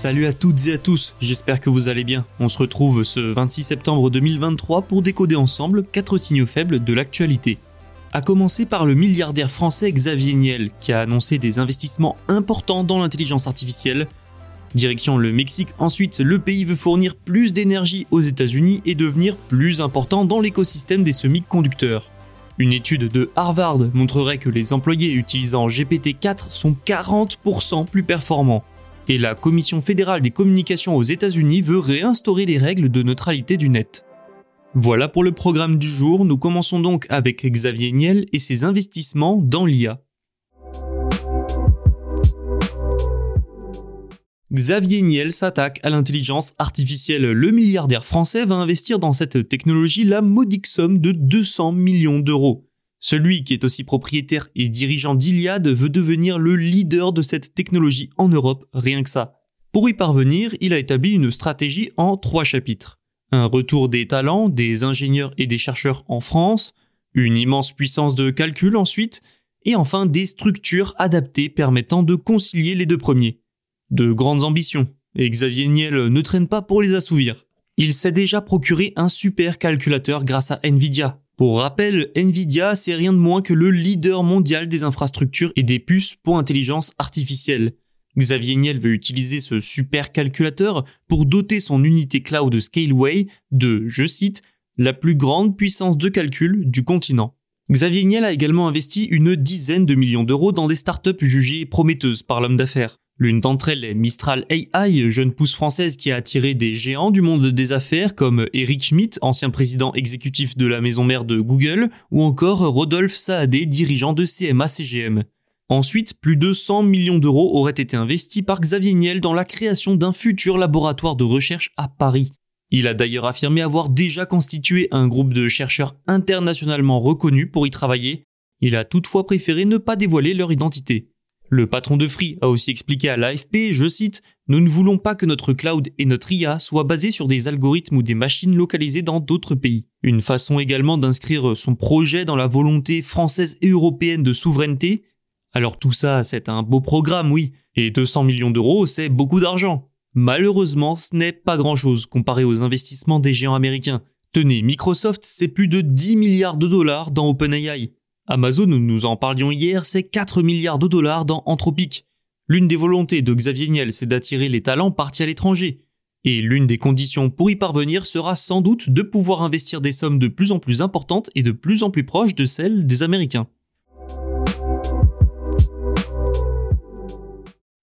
Salut à toutes et à tous, j'espère que vous allez bien. On se retrouve ce 26 septembre 2023 pour décoder ensemble 4 signaux faibles de l'actualité. A commencer par le milliardaire français Xavier Niel qui a annoncé des investissements importants dans l'intelligence artificielle. Direction le Mexique, ensuite le pays veut fournir plus d'énergie aux États-Unis et devenir plus important dans l'écosystème des semi-conducteurs. Une étude de Harvard montrerait que les employés utilisant GPT-4 sont 40% plus performants et la Commission fédérale des communications aux États-Unis veut réinstaurer les règles de neutralité du net. Voilà pour le programme du jour, nous commençons donc avec Xavier Niel et ses investissements dans l'IA. Xavier Niel s'attaque à l'intelligence artificielle. Le milliardaire français va investir dans cette technologie la modique somme de 200 millions d'euros. Celui qui est aussi propriétaire et dirigeant d'Iliad veut devenir le leader de cette technologie en Europe, rien que ça. Pour y parvenir, il a établi une stratégie en trois chapitres. Un retour des talents, des ingénieurs et des chercheurs en France, une immense puissance de calcul ensuite, et enfin des structures adaptées permettant de concilier les deux premiers. De grandes ambitions, et Xavier Niel ne traîne pas pour les assouvir. Il s'est déjà procuré un super calculateur grâce à Nvidia, pour rappel, Nvidia, c'est rien de moins que le leader mondial des infrastructures et des puces pour intelligence artificielle. Xavier Niel veut utiliser ce super calculateur pour doter son unité cloud Scaleway de, je cite, la plus grande puissance de calcul du continent. Xavier Niel a également investi une dizaine de millions d'euros dans des startups jugées prometteuses par l'homme d'affaires. L'une d'entre elles est Mistral AI, jeune pousse française qui a attiré des géants du monde des affaires comme Eric Schmidt, ancien président exécutif de la maison mère de Google, ou encore Rodolphe Saadé, dirigeant de CMA-CGM. Ensuite, plus de 100 millions d'euros auraient été investis par Xavier Niel dans la création d'un futur laboratoire de recherche à Paris. Il a d'ailleurs affirmé avoir déjà constitué un groupe de chercheurs internationalement reconnus pour y travailler. Il a toutefois préféré ne pas dévoiler leur identité. Le patron de Free a aussi expliqué à l'AFP, je cite, Nous ne voulons pas que notre cloud et notre IA soient basés sur des algorithmes ou des machines localisées dans d'autres pays. Une façon également d'inscrire son projet dans la volonté française et européenne de souveraineté. Alors tout ça, c'est un beau programme, oui, et 200 millions d'euros, c'est beaucoup d'argent. Malheureusement, ce n'est pas grand-chose comparé aux investissements des géants américains. Tenez, Microsoft, c'est plus de 10 milliards de dollars dans OpenAI. Amazon, nous en parlions hier, c'est 4 milliards de dollars dans Anthropic. L'une des volontés de Xavier Niel, c'est d'attirer les talents partis à l'étranger. Et l'une des conditions pour y parvenir sera sans doute de pouvoir investir des sommes de plus en plus importantes et de plus en plus proches de celles des Américains.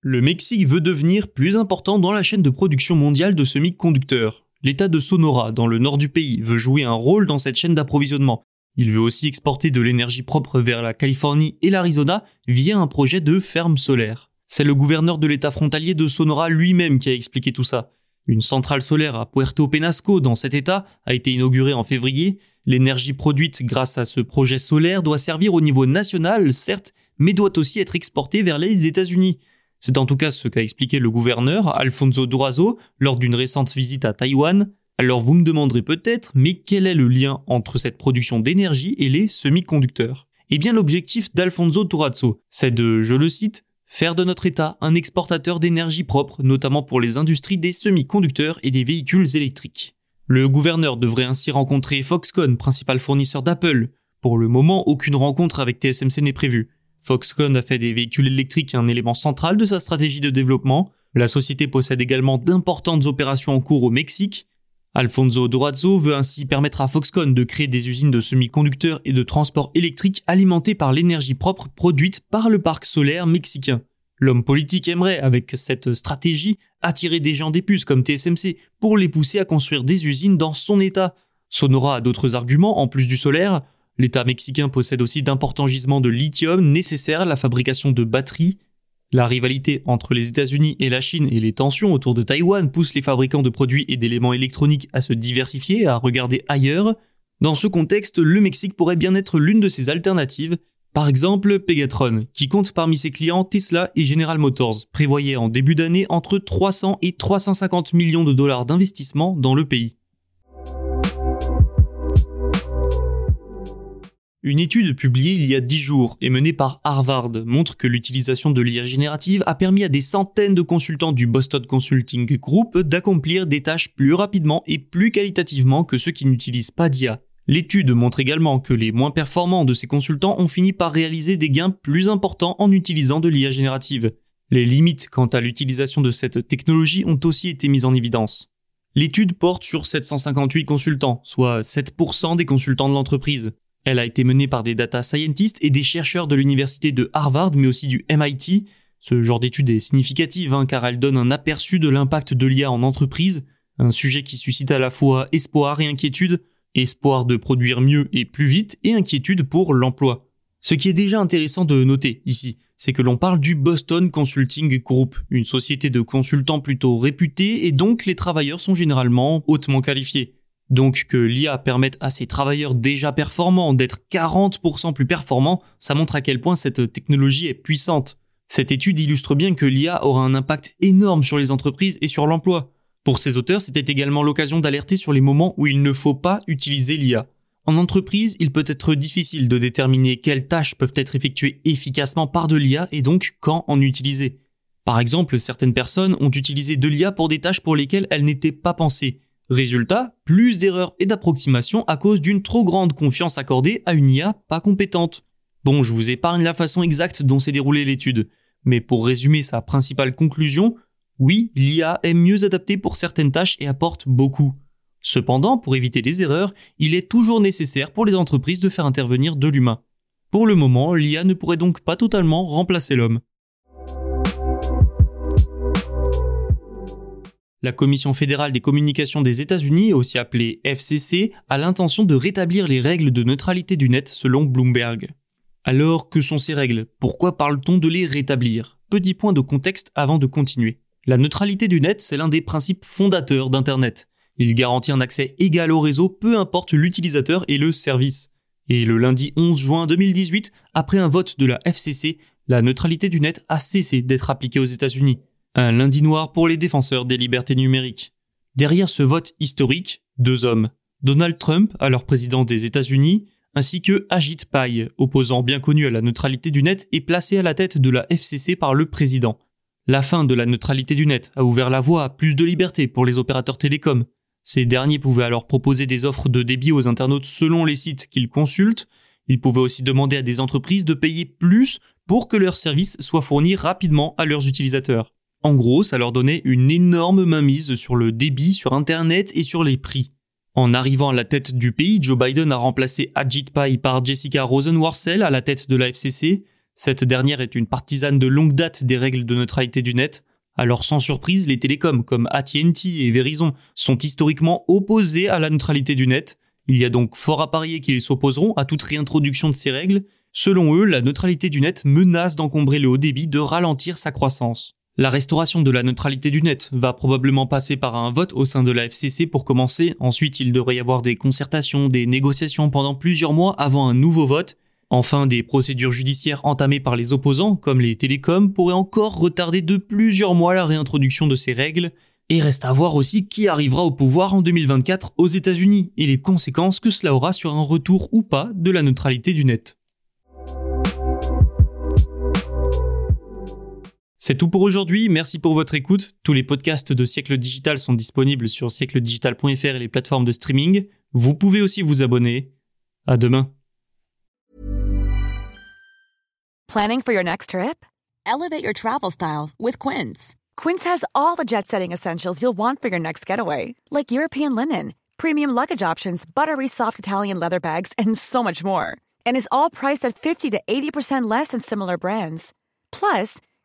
Le Mexique veut devenir plus important dans la chaîne de production mondiale de semi-conducteurs. L'État de Sonora, dans le nord du pays, veut jouer un rôle dans cette chaîne d'approvisionnement. Il veut aussi exporter de l'énergie propre vers la Californie et l'Arizona via un projet de ferme solaire. C'est le gouverneur de l'État frontalier de Sonora lui-même qui a expliqué tout ça. Une centrale solaire à Puerto Penasco dans cet État a été inaugurée en février. L'énergie produite grâce à ce projet solaire doit servir au niveau national, certes, mais doit aussi être exportée vers les États-Unis. C'est en tout cas ce qu'a expliqué le gouverneur Alfonso Durazo lors d'une récente visite à Taïwan. Alors vous me demanderez peut-être, mais quel est le lien entre cette production d'énergie et les semi-conducteurs? Eh bien l'objectif d'Alfonso Turazzo, c'est de, je le cite, faire de notre État un exportateur d'énergie propre, notamment pour les industries des semi-conducteurs et des véhicules électriques. Le gouverneur devrait ainsi rencontrer Foxconn, principal fournisseur d'Apple. Pour le moment, aucune rencontre avec TSMC n'est prévue. Foxconn a fait des véhicules électriques un élément central de sa stratégie de développement. La société possède également d'importantes opérations en cours au Mexique. Alfonso Durazzo veut ainsi permettre à Foxconn de créer des usines de semi-conducteurs et de transport électrique alimentées par l'énergie propre produite par le parc solaire mexicain. L'homme politique aimerait, avec cette stratégie, attirer des gens des puces comme TSMC pour les pousser à construire des usines dans son État. Sonora a d'autres arguments en plus du solaire. L'État mexicain possède aussi d'importants gisements de lithium nécessaires à la fabrication de batteries. La rivalité entre les États-Unis et la Chine et les tensions autour de Taïwan poussent les fabricants de produits et d'éléments électroniques à se diversifier à regarder ailleurs. Dans ce contexte, le Mexique pourrait bien être l'une de ces alternatives. Par exemple, Pegatron, qui compte parmi ses clients Tesla et General Motors, prévoyait en début d'année entre 300 et 350 millions de dollars d'investissement dans le pays. Une étude publiée il y a 10 jours et menée par Harvard montre que l'utilisation de l'IA générative a permis à des centaines de consultants du Boston Consulting Group d'accomplir des tâches plus rapidement et plus qualitativement que ceux qui n'utilisent pas d'IA. L'étude montre également que les moins performants de ces consultants ont fini par réaliser des gains plus importants en utilisant de l'IA générative. Les limites quant à l'utilisation de cette technologie ont aussi été mises en évidence. L'étude porte sur 758 consultants, soit 7% des consultants de l'entreprise. Elle a été menée par des data scientists et des chercheurs de l'université de Harvard, mais aussi du MIT. Ce genre d'étude est significative hein, car elle donne un aperçu de l'impact de l'IA en entreprise, un sujet qui suscite à la fois espoir et inquiétude, espoir de produire mieux et plus vite et inquiétude pour l'emploi. Ce qui est déjà intéressant de noter ici, c'est que l'on parle du Boston Consulting Group, une société de consultants plutôt réputée et donc les travailleurs sont généralement hautement qualifiés. Donc que l'IA permette à ces travailleurs déjà performants d'être 40% plus performants, ça montre à quel point cette technologie est puissante. Cette étude illustre bien que l'IA aura un impact énorme sur les entreprises et sur l'emploi. Pour ces auteurs, c'était également l'occasion d'alerter sur les moments où il ne faut pas utiliser l'IA. En entreprise, il peut être difficile de déterminer quelles tâches peuvent être effectuées efficacement par de l'IA et donc quand en utiliser. Par exemple, certaines personnes ont utilisé de l'IA pour des tâches pour lesquelles elles n'étaient pas pensées, Résultat, plus d'erreurs et d'approximations à cause d'une trop grande confiance accordée à une IA pas compétente. Bon, je vous épargne la façon exacte dont s'est déroulée l'étude, mais pour résumer sa principale conclusion, oui, l'IA est mieux adaptée pour certaines tâches et apporte beaucoup. Cependant, pour éviter les erreurs, il est toujours nécessaire pour les entreprises de faire intervenir de l'humain. Pour le moment, l'IA ne pourrait donc pas totalement remplacer l'homme. La Commission fédérale des communications des États-Unis, aussi appelée FCC, a l'intention de rétablir les règles de neutralité du net selon Bloomberg. Alors, que sont ces règles? Pourquoi parle-t-on de les rétablir? Petit point de contexte avant de continuer. La neutralité du net, c'est l'un des principes fondateurs d'Internet. Il garantit un accès égal au réseau, peu importe l'utilisateur et le service. Et le lundi 11 juin 2018, après un vote de la FCC, la neutralité du net a cessé d'être appliquée aux États-Unis. Un lundi noir pour les défenseurs des libertés numériques. Derrière ce vote historique, deux hommes. Donald Trump, alors président des États-Unis, ainsi que Ajit Pai, opposant bien connu à la neutralité du net et placé à la tête de la FCC par le président. La fin de la neutralité du net a ouvert la voie à plus de liberté pour les opérateurs télécoms. Ces derniers pouvaient alors proposer des offres de débit aux internautes selon les sites qu'ils consultent. Ils pouvaient aussi demander à des entreprises de payer plus pour que leurs services soient fournis rapidement à leurs utilisateurs. En gros, ça leur donnait une énorme mainmise sur le débit sur Internet et sur les prix. En arrivant à la tête du pays, Joe Biden a remplacé Ajit Pai par Jessica Rosenworcel à la tête de la FCC. Cette dernière est une partisane de longue date des règles de neutralité du net. Alors sans surprise, les télécoms comme AT&T et Verizon sont historiquement opposés à la neutralité du net. Il y a donc fort à parier qu'ils s'opposeront à toute réintroduction de ces règles. Selon eux, la neutralité du net menace d'encombrer le haut débit, de ralentir sa croissance. La restauration de la neutralité du net va probablement passer par un vote au sein de la FCC pour commencer. Ensuite, il devrait y avoir des concertations, des négociations pendant plusieurs mois avant un nouveau vote. Enfin, des procédures judiciaires entamées par les opposants, comme les télécoms, pourraient encore retarder de plusieurs mois la réintroduction de ces règles. Et reste à voir aussi qui arrivera au pouvoir en 2024 aux États-Unis et les conséquences que cela aura sur un retour ou pas de la neutralité du net. C'est tout pour aujourd'hui, merci pour votre écoute. Tous les podcasts de Siècle Digital sont disponibles sur siècledigital.fr et les plateformes de streaming. Vous pouvez aussi vous abonner. À demain. Planning for your next trip? Elevate your travel style with Quince. Quince has all the jet-setting essentials you'll want for your next getaway, like European linen, premium luggage options, buttery soft Italian leather bags, and so much more. And is all priced at 50 to 80% less than similar brands. Plus,